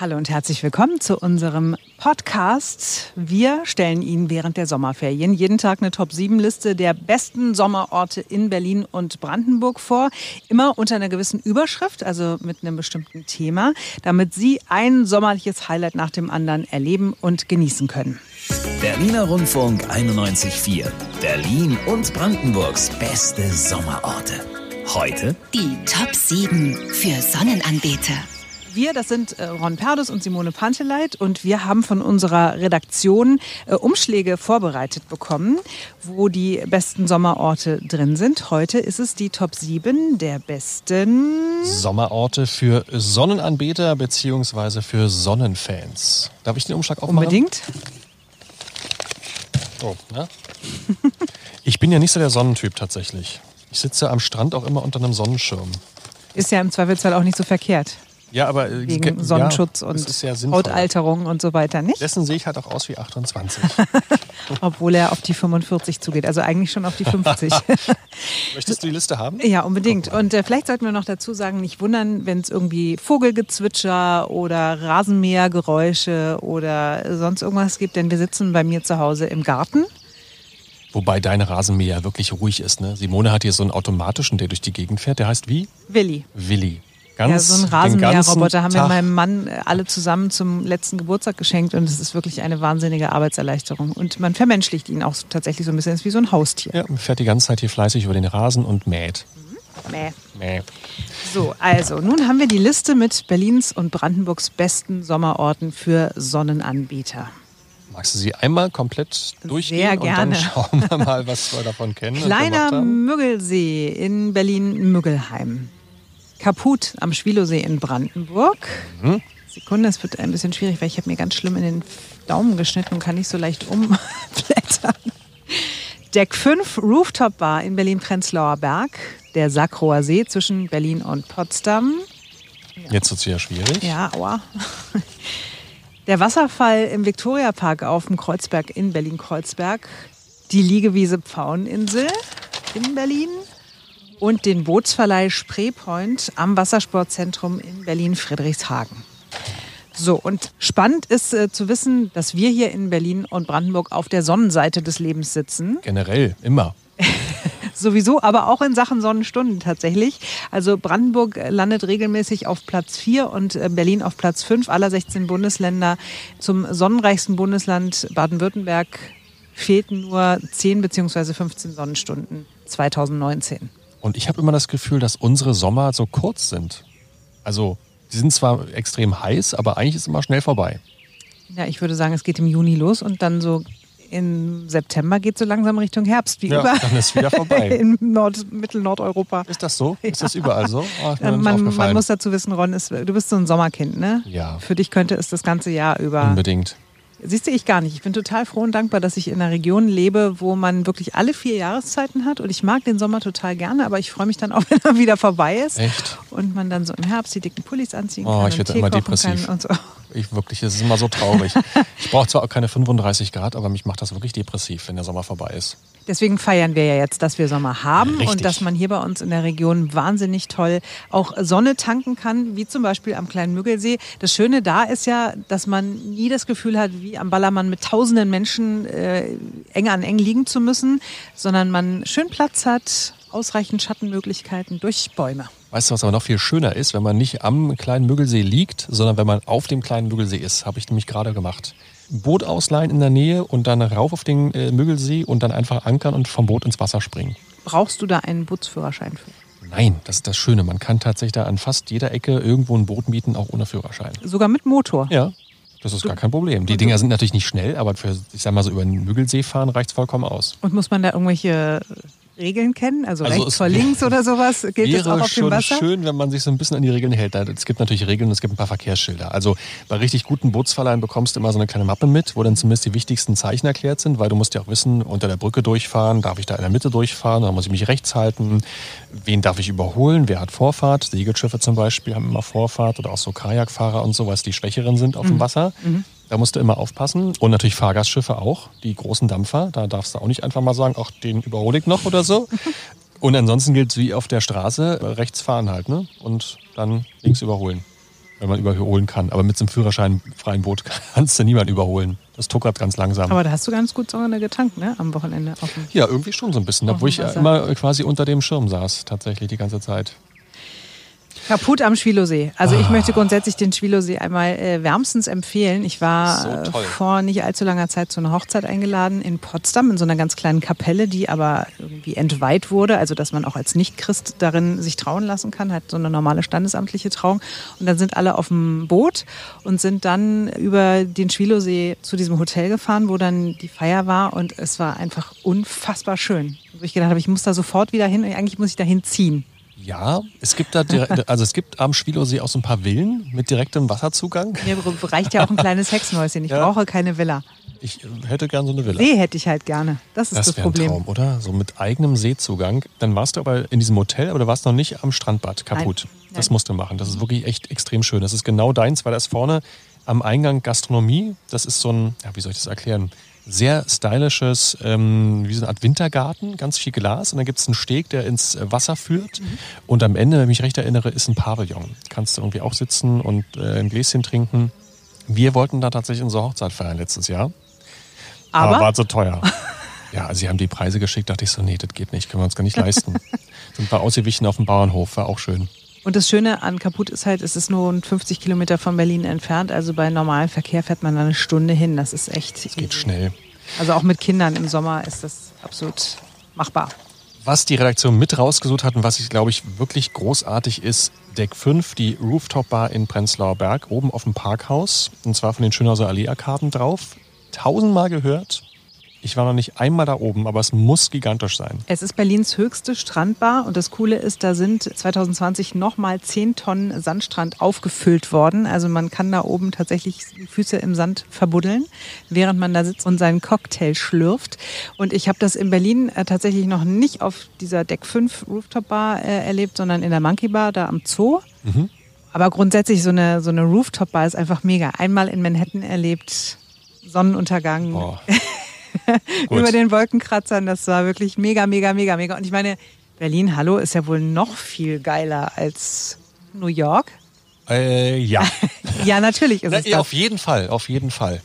Hallo und herzlich willkommen zu unserem Podcast. Wir stellen Ihnen während der Sommerferien jeden Tag eine Top-7-Liste der besten Sommerorte in Berlin und Brandenburg vor. Immer unter einer gewissen Überschrift, also mit einem bestimmten Thema, damit Sie ein sommerliches Highlight nach dem anderen erleben und genießen können. Berliner Rundfunk 91.4. Berlin und Brandenburgs beste Sommerorte. Heute die Top 7 für Sonnenanbeter. Wir, das sind äh, Ron Perdus und Simone Panteleit und wir haben von unserer Redaktion äh, Umschläge vorbereitet bekommen, wo die besten Sommerorte drin sind. Heute ist es die Top 7 der besten Sommerorte für Sonnenanbeter bzw. für Sonnenfans. Darf ich den Umschlag aufmachen? Unbedingt. Oh, ne? ich bin ja nicht so der Sonnentyp tatsächlich. Ich sitze am Strand auch immer unter einem Sonnenschirm. Ist ja im Zweifelsfall auch nicht so verkehrt. Ja, aber äh, wegen Sonnenschutz ja, und ja Hautalterung und so weiter, nicht? Dessen sehe ich halt auch aus wie 28. Obwohl er auf die 45 zugeht, also eigentlich schon auf die 50. Möchtest du die Liste haben? Ja, unbedingt. Und äh, vielleicht sollten wir noch dazu sagen, nicht wundern, wenn es irgendwie Vogelgezwitscher oder Rasenmähergeräusche oder sonst irgendwas gibt, denn wir sitzen bei mir zu Hause im Garten. Wobei dein Rasenmäher wirklich ruhig ist. Ne? Simone hat hier so einen automatischen, der durch die Gegend fährt. Der heißt wie? Willi. Willi. Ganz, ja, so ein Rasenmäherroboter haben wir meinem Mann äh, alle zusammen zum letzten Geburtstag geschenkt und es ist wirklich eine wahnsinnige Arbeitserleichterung. Und man vermenschlicht ihn auch tatsächlich so ein bisschen, ist wie so ein Haustier. Ja, man fährt die ganze Zeit hier fleißig über den Rasen und mäht. Mhm. Mäh. Mäh. So, also nun haben wir die Liste mit Berlins und Brandenburgs besten Sommerorten für Sonnenanbieter. Magst du sie einmal komplett durchgehen? Sehr gerne. Und dann schauen wir mal, was wir davon kennen. Kleiner Müggelsee in Berlin-Müggelheim. Kaput am Schwilosee in Brandenburg. Mhm. Sekunde, es wird ein bisschen schwierig, weil ich habe mir ganz schlimm in den Daumen geschnitten und kann nicht so leicht umblättern. Deck 5 Rooftop Bar in Berlin-Prenzlauer Berg. Der Sackroer See zwischen Berlin und Potsdam. Ja. Jetzt wird es ja schwierig. Ja, aua. Der Wasserfall im Viktoriapark auf dem Kreuzberg in Berlin-Kreuzberg. Die Liegewiese Pfaueninsel in Berlin und den Bootsverleih Spreepoint am Wassersportzentrum in Berlin-Friedrichshagen. So, und spannend ist äh, zu wissen, dass wir hier in Berlin und Brandenburg auf der Sonnenseite des Lebens sitzen. Generell, immer. Sowieso, aber auch in Sachen Sonnenstunden tatsächlich. Also Brandenburg landet regelmäßig auf Platz 4 und äh, Berlin auf Platz 5 aller 16 Bundesländer. Zum sonnenreichsten Bundesland Baden-Württemberg fehlten nur 10 bzw. 15 Sonnenstunden 2019. Und ich habe immer das Gefühl, dass unsere Sommer so kurz sind. Also, die sind zwar extrem heiß, aber eigentlich ist es immer schnell vorbei. Ja, ich würde sagen, es geht im Juni los und dann so im September geht so langsam Richtung Herbst, wie ja, überall. Dann ist wieder vorbei. In Nord Mittel-Nordeuropa. Ist das so? Ist das überall so? Oh, man, man, muss dazu wissen, Ron, ist, du bist so ein Sommerkind, ne? Ja. Für dich könnte es das ganze Jahr über. Unbedingt. Siehst du, ich gar nicht. Ich bin total froh und dankbar, dass ich in einer Region lebe, wo man wirklich alle vier Jahreszeiten hat. Und ich mag den Sommer total gerne, aber ich freue mich dann auch, wenn er wieder vorbei ist. Echt? Und man dann so im Herbst die dicken Pullis anziehen oh, kann. ich werde immer depressiv. Und so. Ich wirklich, es ist immer so traurig. ich brauche zwar auch keine 35 Grad, aber mich macht das wirklich depressiv, wenn der Sommer vorbei ist. Deswegen feiern wir ja jetzt, dass wir Sommer haben Richtig. und dass man hier bei uns in der Region wahnsinnig toll auch Sonne tanken kann, wie zum Beispiel am kleinen Müggelsee. Das Schöne da ist ja, dass man nie das Gefühl hat, wie am Ballermann mit tausenden Menschen äh, eng an eng liegen zu müssen, sondern man schön Platz hat, ausreichend Schattenmöglichkeiten durch Bäume. Weißt du, was aber noch viel schöner ist, wenn man nicht am kleinen Müggelsee liegt, sondern wenn man auf dem kleinen Müggelsee ist? Habe ich nämlich gerade gemacht. Boot ausleihen in der Nähe und dann rauf auf den äh, Müggelsee und dann einfach ankern und vom Boot ins Wasser springen. Brauchst du da einen Bootsführerschein für? Nein, das ist das Schöne. Man kann tatsächlich da an fast jeder Ecke irgendwo ein Boot mieten, auch ohne Führerschein. Sogar mit Motor? Ja, das ist gar kein Problem. Die Dinger sind natürlich nicht schnell, aber für, ich sag mal so, über den Müggelsee fahren reicht es vollkommen aus. Und muss man da irgendwelche Regeln kennen? Also, also rechts vor links oder sowas? Gilt das auch auf dem Wasser? schon schön, wenn man sich so ein bisschen an die Regeln hält. Es gibt natürlich Regeln, es gibt ein paar Verkehrsschilder. Also bei richtig guten Bootsverleihen bekommst du immer so eine kleine Mappe mit, wo dann zumindest die wichtigsten Zeichen erklärt sind, weil du musst ja auch wissen, unter der Brücke durchfahren, darf ich da in der Mitte durchfahren, oder muss ich mich rechts halten, wen darf ich überholen, wer hat Vorfahrt, Segelschiffe zum Beispiel haben immer Vorfahrt oder auch so Kajakfahrer und so, was die Schwächeren sind auf mhm. dem Wasser. Mhm. Da musst du immer aufpassen. Und natürlich Fahrgastschiffe auch, die großen Dampfer. Da darfst du auch nicht einfach mal sagen, ach, den überhole ich noch oder so. Und ansonsten gilt es wie auf der Straße, rechts fahren halt, ne? Und dann links überholen. wenn man überholen kann. Aber mit so einem Führerschein freien Boot kannst du niemanden überholen. Das tuckert ganz langsam. Aber da hast du ganz gut Sonne getankt, ne? Am Wochenende. Dem ja, irgendwie schon so ein bisschen. Obwohl ich immer quasi unter dem Schirm saß, tatsächlich die ganze Zeit. Kaputt am Schwilosee. Also ich möchte grundsätzlich den Schwilosee einmal äh, wärmstens empfehlen. Ich war So äh, vor nicht allzu langer Zeit zu einer Hochzeit eingeladen in Potsdam in so einer ganz kleinen Kapelle, die aber irgendwie entweiht wurde, also dass man auch als Nichtchrist darin sich trauen lassen kann, hat so eine normale standesamtliche Trauung. Und dann sind alle auf dem Boot und sind dann über den Schwilosee zu diesem Hotel gefahren, wo dann die Feier war und es war einfach unfassbar schön. Wo ich gedacht habe, ich muss da sofort wieder hin, eigentlich muss ich da hinziehen. Ja, es gibt da direkt, also es gibt am Schwilosee auch so ein paar Villen mit direktem Wasserzugang. Mir reicht ja auch ein kleines Hexenhäuschen. Ich Ja. brauche keine Villa. Ich hätte gern so eine Villa. See hätte ich halt gerne. Das ist das, Das wäre ein Problem. Traum, oder? So mit eigenem Seezugang. Dann warst du aber in diesem Hotel, aber du warst noch nicht am Strandbad kaputt. Nein. Das Nein. musst du machen. Das ist wirklich echt extrem schön. Das ist genau deins, weil da ist vorne am Eingang Gastronomie. Das ist so ein, ja, wie soll ich das erklären? Sehr stylisches, ähm, wie so eine Art Wintergarten, ganz viel Glas. Und dann gibt es einen Steg, der ins Wasser führt. Mhm. Und am Ende, wenn ich mich recht erinnere, ist ein Pavillon. Kannst du irgendwie auch sitzen und äh, ein Gläschen trinken. Wir wollten da tatsächlich unsere Hochzeit feiern letztes Jahr. Aber war zu teuer. Ja, also sie haben die Preise geschickt, dachte ich so, nee, das geht nicht, können wir uns gar nicht leisten. Sind wir ausgewichen auf dem Bauernhof, war auch schön. Und das Schöne an Kaput ist halt, es ist nur rund 50 Kilometer von Berlin entfernt. Also bei normalem Verkehr fährt man eine Stunde hin. Das ist echt. Es geht schnell. Also auch mit Kindern im Sommer ist das absolut machbar. Was die Redaktion mit rausgesucht hat und was ich, glaube ich, wirklich großartig ist, Deck 5, die Rooftop Bar in Prenzlauer Berg, oben auf dem Parkhaus. Und zwar von den Schönhauser Allee-Arkaden drauf. Tausendmal gehört. Ich war noch nicht einmal da oben, aber es muss gigantisch sein. Es ist Berlins höchste Strandbar und das Coole ist, da sind 2020 nochmal 10 Tonnen Sandstrand aufgefüllt worden. Also man kann da oben tatsächlich die Füße im Sand verbuddeln, während man da sitzt und seinen Cocktail schlürft. Und ich habe das in Berlin äh, tatsächlich noch nicht auf dieser Deck 5 Rooftop Bar äh, erlebt, sondern in der Monkey Bar da am Zoo. Aber grundsätzlich so eine, so eine Rooftop Bar ist einfach mega. Einmal in Manhattan erlebt, Sonnenuntergang Boah. Über den Wolkenkratzern. Das war wirklich mega, mega, mega, mega. Und ich meine, Berlin, hallo, ist ja wohl noch viel geiler als New York. Äh, ja. Ja, natürlich ist Na, es ja, das. auf jeden Fall, auf jeden Fall.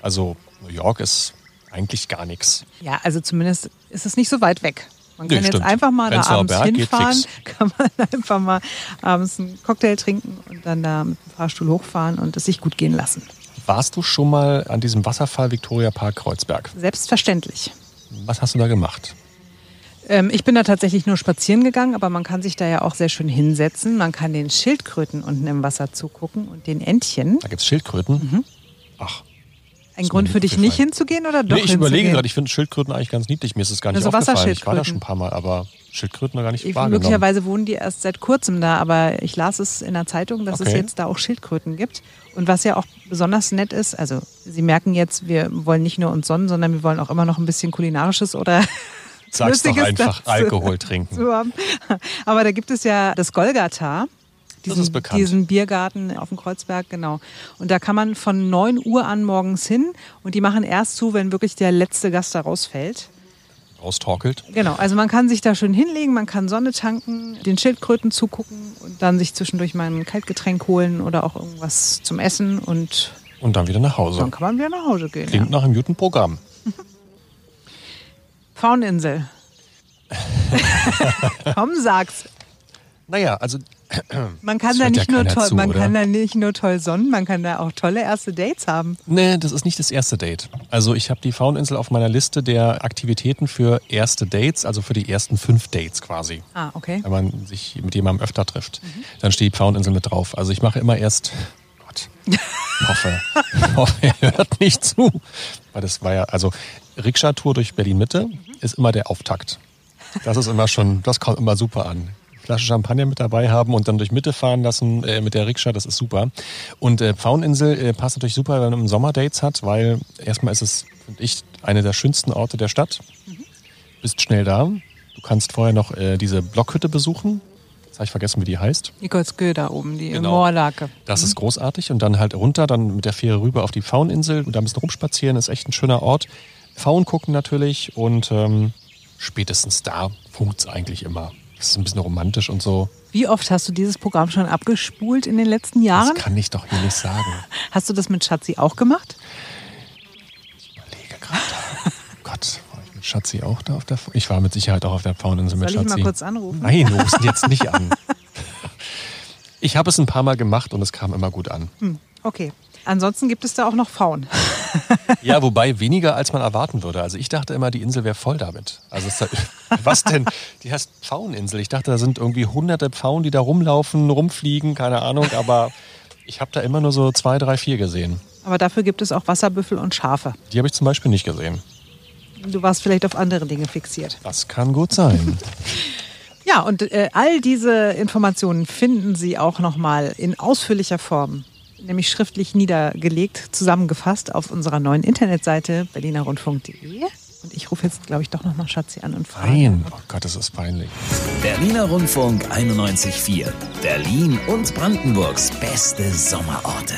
Also New York ist eigentlich gar nichts. Ja, also zumindest ist es nicht so weit weg. Man Nee, kann jetzt stimmt. einfach mal da Prenzlauer abends Berg hinfahren, kann man einfach mal abends einen Cocktail trinken und dann da mit dem Fahrstuhl hochfahren und es sich gut gehen lassen. Warst du schon mal an diesem Wasserfall Victoria Park Kreuzberg? Selbstverständlich. Was hast du da gemacht? Ähm, ich bin da tatsächlich nur spazieren gegangen, aber man kann sich da ja auch sehr schön hinsetzen. Man kann den Schildkröten unten im Wasser zugucken und den Entchen. Da gibt es Schildkröten. Mhm. Ach, Ein Grund für dich nicht hinzugehen oder doch nee, ich überlege gerade, ich finde Schildkröten eigentlich ganz niedlich. Mir ist es gar nicht Also aufgefallen. Ich war da schon ein paar Mal, aber Schildkröten noch gar nicht Ich, wahrgenommen. möglicherweise wohnen die erst seit kurzem da, aber ich las es in der Zeitung, dass es Okay. jetzt da auch Schildkröten gibt. Und was ja auch besonders nett ist, also Sie merken jetzt, wir wollen nicht nur uns sonnen, sondern wir wollen auch immer noch ein bisschen kulinarisches oder Sag's doch einfach. Alkohol trinken. Aber da gibt es ja das Golgatha. Diesen, diesen Biergarten auf dem Kreuzberg, genau. Und da kann man von 9 Uhr an morgens hin und die machen erst zu, wenn wirklich der letzte Gast da rausfällt. Raustorkelt. Genau, also man kann sich da schön hinlegen, man kann Sonne tanken, den Schildkröten zugucken und dann sich zwischendurch mal ein Kaltgetränk holen oder auch irgendwas zum Essen und Und dann wieder nach Hause. dann kann man wieder nach Hause gehen. Klingt Ja. nach einem guten Programm. Fauninsel. Komm, sag's. Naja, also Man kann da hört ja nicht nur toll, zu, man oder? kann da nicht nur toll sonnen, man kann da auch tolle erste Dates haben. Nee, das ist nicht das erste Date. Also ich habe die Fauninsel auf meiner Liste der Aktivitäten für erste Dates, also für die ersten fünf Dates quasi. Ah, okay. Wenn man sich mit jemandem öfter trifft, dann steht die Fauninsel mit drauf. Also ich mache immer erst, Gott, hoffe, hoffe, er hört nicht zu. Weil das war ja, also Rikscha-Tour durch Berlin-Mitte ist immer der Auftakt. Das ist immer schon, das kommt immer super an. Flasche Champagner mit dabei haben und dann durch Mitte fahren lassen äh, mit der Rikscha, das ist super. Und äh, Pfaueninsel äh, passt natürlich super, wenn man im Sommer Dates hat, weil erstmal ist es, finde ich, eine der schönsten Orte der Stadt. Bist schnell da. Du kannst vorher noch äh, diese Blockhütte besuchen. Jetzt habe ich vergessen, wie die heißt. Nikolskö da oben, die Genau. Moorlake. Das ist großartig. Und dann halt runter, dann mit der Fähre rüber auf die Pfaueninsel und da ein bisschen rumspazieren, ist echt ein schöner Ort. Pfauen gucken natürlich und ähm, spätestens da funkt's eigentlich immer. Das ist ein bisschen romantisch und so. Wie oft hast du dieses Programm schon abgespult in den letzten Jahren? Das kann ich doch hier nicht sagen. Hast du das mit Schatzi auch gemacht? Ich überlege gerade. Gott, war ich mit Schatzi auch da auf der Faun? Ich war mit Sicherheit auch auf der Pfaueninsel mit Soll ich Schatzi. mal kurz anrufen? Nein, du rufst jetzt nicht an. Ich habe es ein paar Mal gemacht und es kam immer gut an. Hm, okay. Ansonsten gibt es da auch noch Faun. Ja, wobei weniger als man erwarten würde. Also ich dachte immer, die Insel wäre voll damit. Also es, was denn? Die heißt Pfaueninsel. Ich dachte, da sind irgendwie hunderte Pfauen, die da rumlaufen, rumfliegen, keine Ahnung. Aber ich habe da immer nur so zwei, drei, vier gesehen. Aber dafür gibt es auch Wasserbüffel und Schafe. Die habe ich zum Beispiel nicht gesehen. Du warst vielleicht auf andere Dinge fixiert. Das kann gut sein. Ja, und äh, all diese Informationen finden Sie auch nochmal in ausführlicher Form, nämlich schriftlich niedergelegt, zusammengefasst auf unserer neuen Internetseite berlinerrundfunk.de. Ich rufe jetzt, glaube ich, doch nochmal Schatzi an und frage. Nein, oh Gott, das ist peinlich. Berliner Rundfunk 91.4. Berlin und Brandenburgs beste Sommerorte.